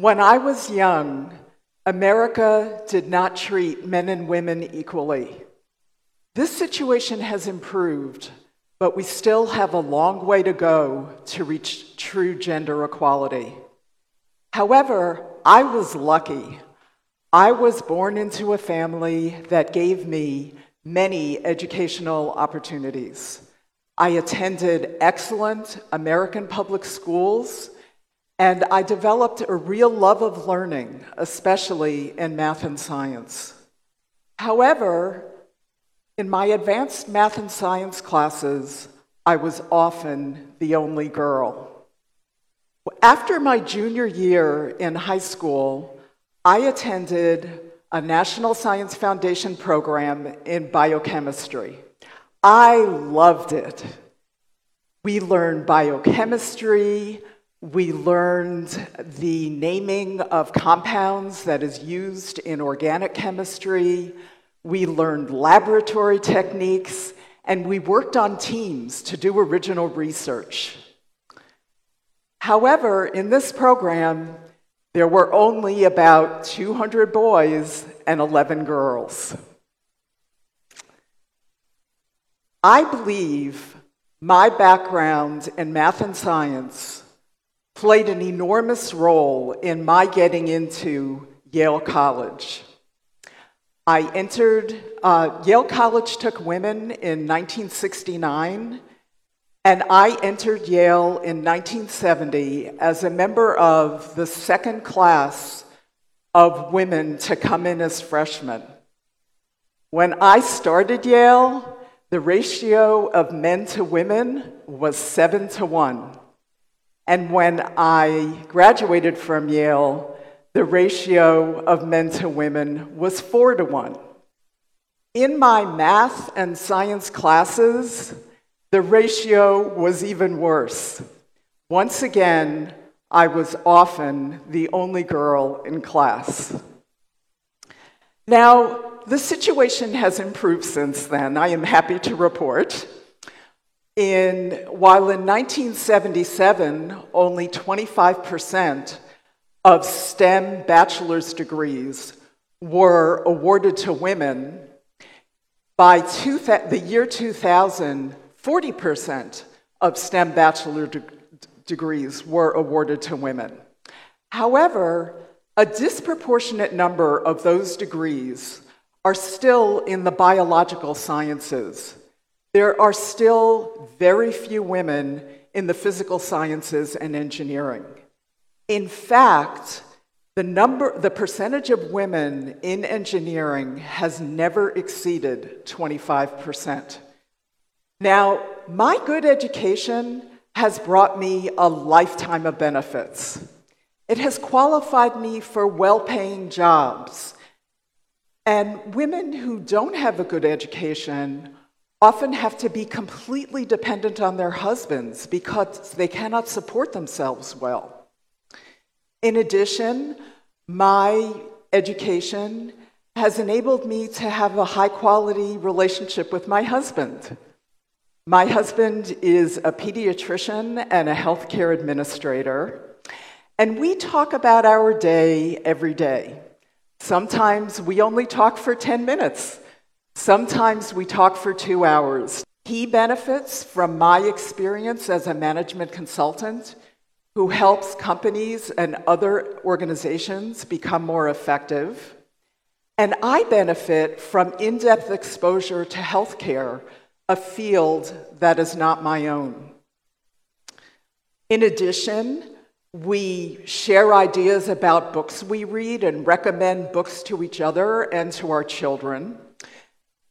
When I was young, America did not treat men and women equally. This situation has improved, but we still have a long way to go to reach true gender equality. However, I was lucky. I was born into a family that gave me many educational opportunities. I attended excellent American public schools, and I developed a real love of learning, especially in math and science. However, in my advanced math and science classes, I was often the only girl. After my junior year in high school, I attended a National Science Foundation program in biochemistry. I loved it. We learned biochemistry, we learned the naming of compounds that is used in organic chemistry, we learned laboratory techniques, and we worked on teams to do original research. However, in this program, there were only about 200 boys and 11 girls. I believe my background in math and science played an enormous role in my getting into Yale College. I entered, uh, Yale College took women in 1969 and I entered Yale in 1970 as a member of the second class of women to come in as freshmen. When I started Yale, the ratio of men to women was seven to one. And when I graduated from Yale, the ratio of men to women was four to one. In my math and science classes, the ratio was even worse. Once again, I was often the only girl in class. Now, the situation has improved since then, I am happy to report. In, while in 1977, only 25% of STEM bachelor's degrees were awarded to women, by two, the year 2000, 40% of STEM bachelor de- degrees were awarded to women. However, a disproportionate number of those degrees are still in the biological sciences. There are still very few women in the physical sciences and engineering. In fact, the number the percentage of women in engineering has never exceeded 25%. Now, my good education has brought me a lifetime of benefits. It has qualified me for well paying jobs. And women who don't have a good education often have to be completely dependent on their husbands because they cannot support themselves well. In addition, my education has enabled me to have a high quality relationship with my husband. My husband is a pediatrician and a healthcare administrator, and we talk about our day every day. Sometimes we only talk for 10 minutes, sometimes we talk for two hours. He benefits from my experience as a management consultant who helps companies and other organizations become more effective. And I benefit from in depth exposure to healthcare a field that is not my own. In addition, we share ideas about books we read and recommend books to each other and to our children.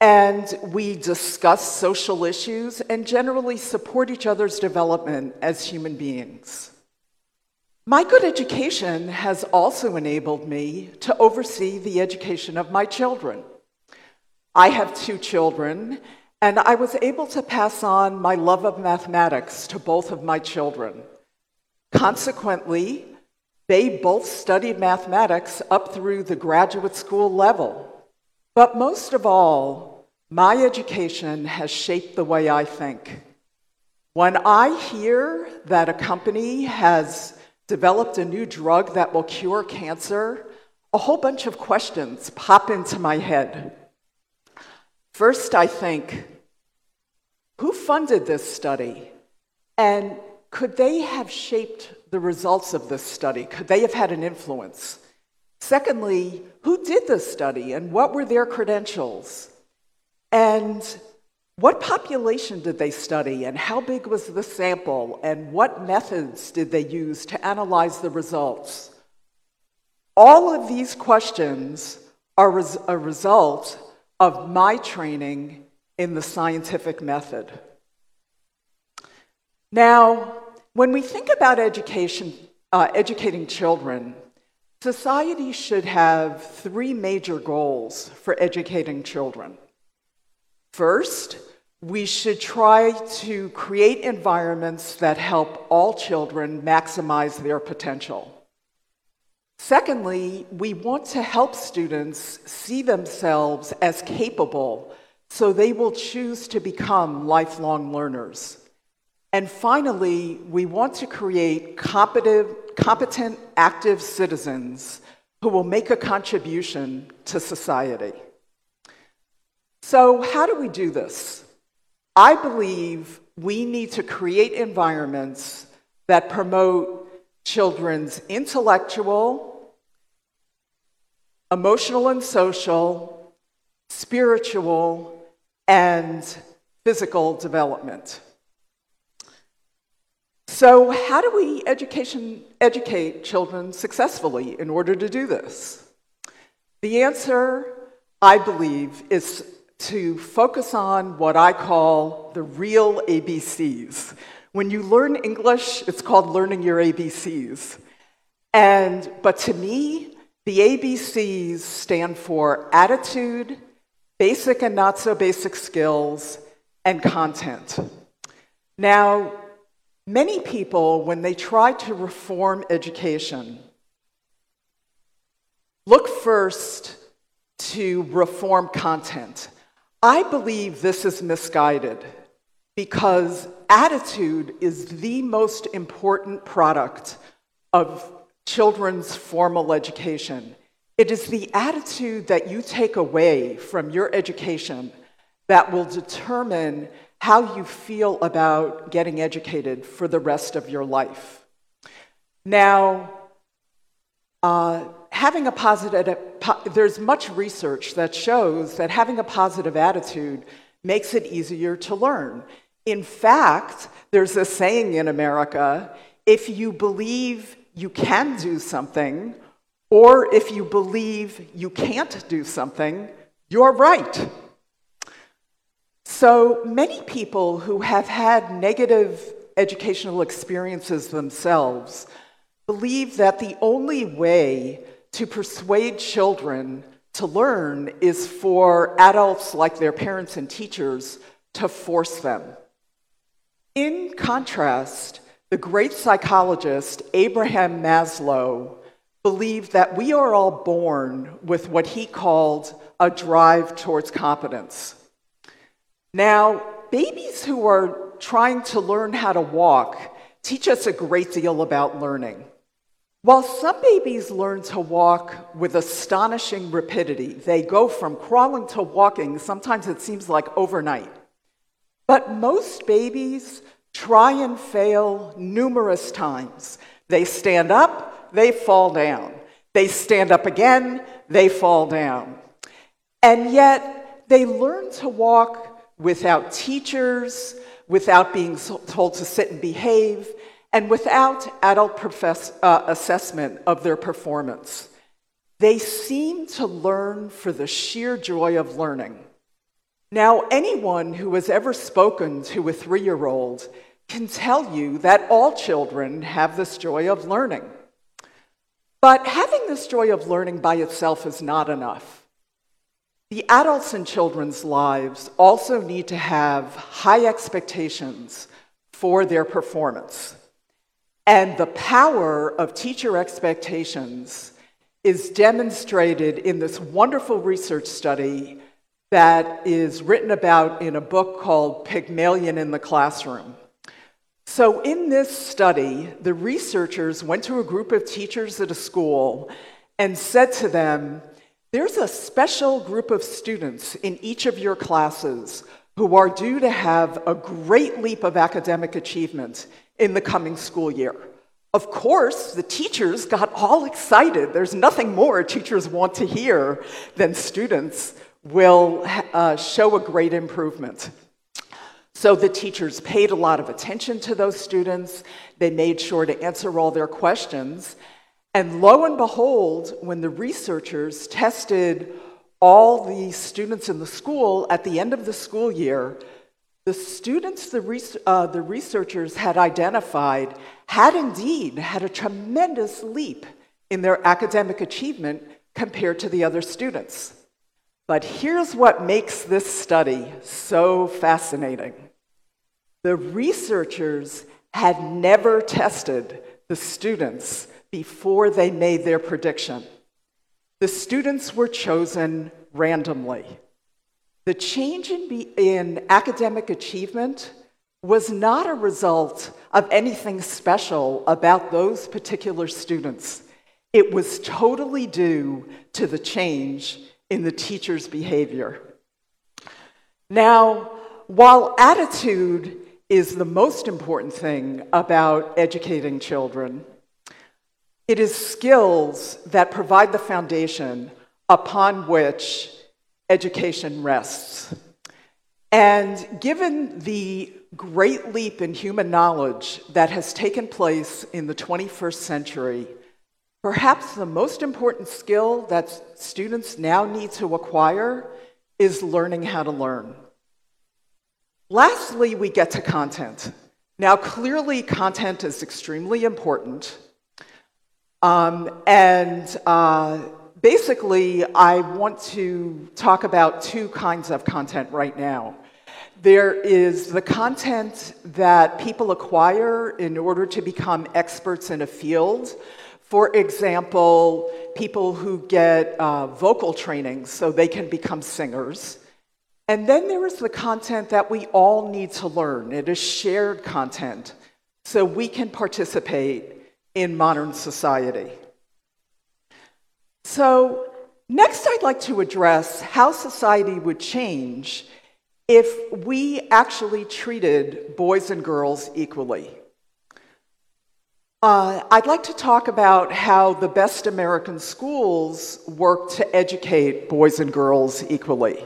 And we discuss social issues and generally support each other's development as human beings. My good education has also enabled me to oversee the education of my children. I have two children, and I was able to pass on my love of mathematics to both of my children. Consequently, they both studied mathematics up through the graduate school level. But most of all, my education has shaped the way I think. When I hear that a company has developed a new drug that will cure cancer, a whole bunch of questions pop into my head. First, I think, who funded this study? And could they have shaped the results of this study? Could they have had an influence? Secondly, who did this study and what were their credentials? And what population did they study and how big was the sample and what methods did they use to analyze the results? All of these questions are a result of my training in the scientific method. Now, when we think about education, uh, educating children, society should have three major goals for educating children. First, we should try to create environments that help all children maximize their potential. Secondly, we want to help students see themselves as capable so they will choose to become lifelong learners. And finally, we want to create competent, active citizens who will make a contribution to society. So, how do we do this? I believe we need to create environments that promote children's intellectual, emotional and social, spiritual, and physical development. So, how do we education, educate children successfully in order to do this? The answer, I believe, is to focus on what I call the real ABCs. When you learn English, it's called learning your ABCs. And, but to me, the ABCs stand for attitude, basic and not so basic skills, and content. Now, Many people, when they try to reform education, look first to reform content. I believe this is misguided because attitude is the most important product of children's formal education. It is the attitude that you take away from your education that will determine how you feel about getting educated for the rest of your life. Now, uh, having a positive, there's much research that shows that having a positive attitude makes it easier to learn. In fact, there's a saying in America if you believe you can do something, or if you believe you can't do something, you're right. So many people who have had negative educational experiences themselves believe that the only way to persuade children to learn is for adults like their parents and teachers to force them. In contrast, the great psychologist Abraham Maslow believed that we are all born with what he called a drive towards competence. Now, babies who are trying to learn how to walk teach us a great deal about learning. While some babies learn to walk with astonishing rapidity, they go from crawling to walking, sometimes it seems like overnight. But most babies try and fail numerous times. They stand up, they fall down. They stand up again, they fall down. And yet, they learn to walk without teachers, without being told to sit and behave, and without adult profess, uh, assessment of their performance. They seem to learn for the sheer joy of learning. Now, anyone who has ever spoken to a three year old can tell you that all children have this joy of learning. But having this joy of learning by itself is not enough. The adults in children's lives also need to have high expectations for their performance. And the power of teacher expectations is demonstrated in this wonderful research study that is written about in a book called Pygmalion in the Classroom. So, in this study, the researchers went to a group of teachers at a school and said to them, There's a special group of students in each of your classes who are due to have a great leap of academic achievement in the coming school year. Of course, the teachers got all excited. There's nothing more teachers want to hear than students will uh, show a great improvement. So the teachers paid a lot of attention to those students. They made sure to answer all their questions. And lo and behold, when the researchers tested all the students in the school at the end of the school year, the students the, uh, the researchers had identified had indeed had a tremendous leap in their academic achievement compared to the other students. But here's what makes this study so fascinating the researchers had never tested the students before they made their prediction. The students were chosen randomly. The change in, be- in academic achievement was not a result of anything special about those particular students. It was totally due to the change in the teacher's behavior. Now, while attitude is the most important thing about educating children, it is skills that provide the foundation upon which education rests. And given the great leap in human knowledge that has taken place in the 21st century, perhaps the most important skill that students now need to acquire is learning how to learn. Lastly, we get to content. Now, clearly, content is extremely important. Um, and uh, basically, I want to talk about two kinds of content right now. There is the content that people acquire in order to become experts in a field. For example, people who get uh, vocal training so they can become singers. And then there is the content that we all need to learn. It is shared content so we can participate in modern society. So, next, I'd like to address how society would change if we actually treated boys and girls equally. Uh, I'd like to talk about how the best American schools work to educate boys and girls equally.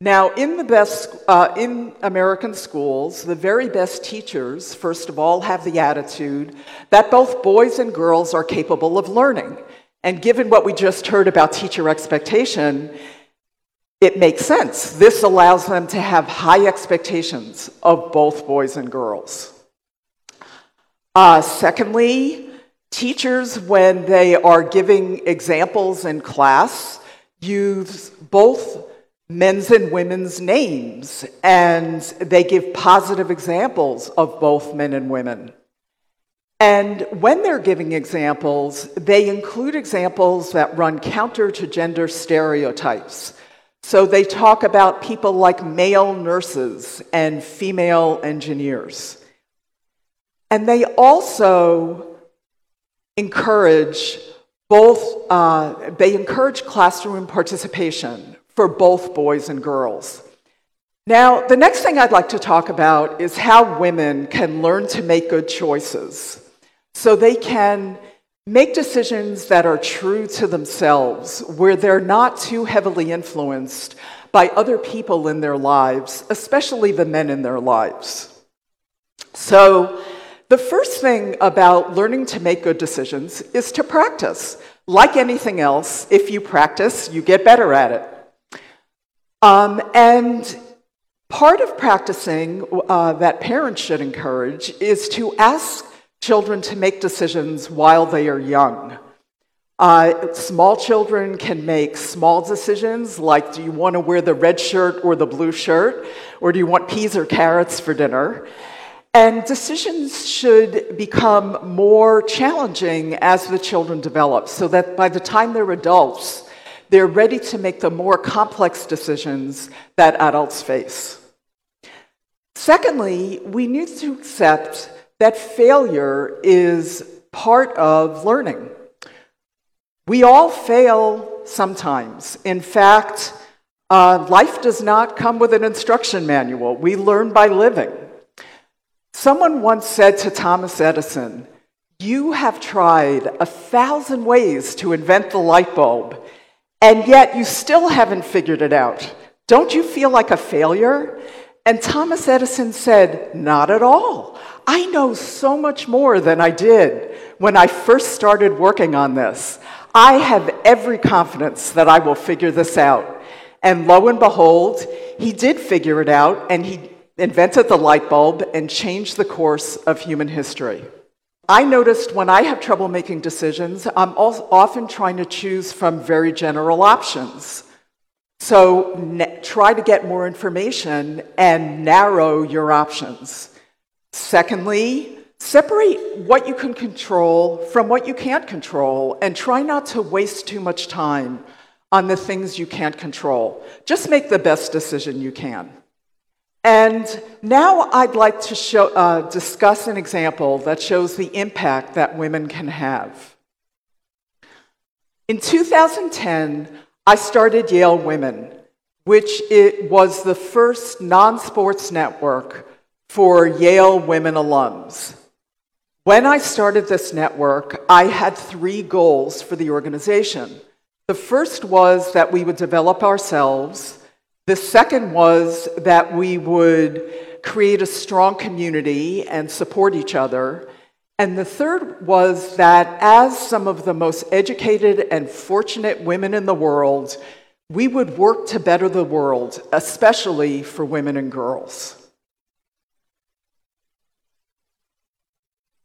Now, in the best, uh, in American schools, the very best teachers, first of all, have the attitude that both boys and girls are capable of learning. And given what we just heard about teacher expectation, it makes sense. This allows them to have high expectations of both boys and girls. Uh, secondly, teachers, when they are giving examples in class, use both men's and women's names, and they give positive examples of both men and women. And when they're giving examples, they include examples that run counter to gender stereotypes. So they talk about people like male nurses and female engineers. And they also encourage both, uh, they encourage classroom participation for both boys and girls. Now, the next thing I'd like to talk about is how women can learn to make good choices so they can make decisions that are true to themselves, where they're not too heavily influenced by other people in their lives, especially the men in their lives. So, the first thing about learning to make good decisions is to practice. Like anything else, if you practice, you get better at it. Um, and part of practicing uh, that parents should encourage is to ask children to make decisions while they are young. Uh, small children can make small decisions like do you want to wear the red shirt or the blue shirt, or do you want peas or carrots for dinner? And decisions should become more challenging as the children develop, so that by the time they're adults, they're ready to make the more complex decisions that adults face. Secondly, we need to accept that failure is part of learning. We all fail sometimes. In fact, uh, life does not come with an instruction manual. We learn by living. Someone once said to Thomas Edison, You have tried a thousand ways to invent the light bulb, and yet you still haven't figured it out. Don't you feel like a failure? And Thomas Edison said, Not at all. I know so much more than I did when I first started working on this. I have every confidence that I will figure this out. And lo and behold, he did figure it out and he invented the light bulb and changed the course of human history. I noticed when I have trouble making decisions, I'm often trying to choose from very general options. So try to get more information and narrow your options. Secondly, separate what you can control from what you can't control and try not to waste too much time on the things you can't control. Just make the best decision you can. And now I'd like to show, uh, discuss an example that shows the impact that women can have. In 2010, I started Yale Women, which it was the first non sports network for Yale women alums. When I started this network, I had three goals for the organization. The first was that we would develop ourselves. The second was that we would create a strong community and support each other. And the third was that as some of the most educated and fortunate women in the world, we would work to better the world, especially for women and girls.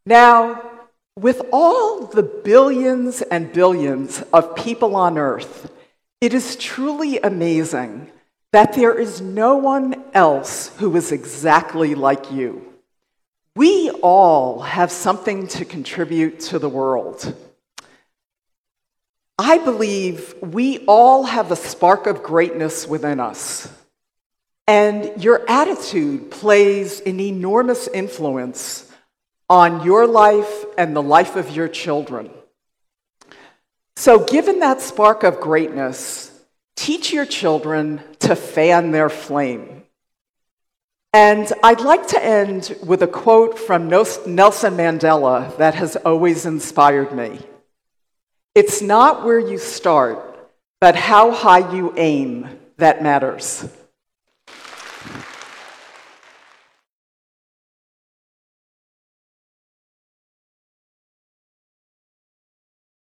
Now, with all the billions and billions of people on earth, it is truly amazing that there is no one else who is exactly like you. We all have something to contribute to the world. I believe we all have a spark of greatness within us. And your attitude plays an enormous influence on your life and the life of your children. So, given that spark of greatness, teach your children to fan their flame. And I'd like to end with a quote from Nelson Mandela that has always inspired me. It's not where you start, but how high you aim that matters.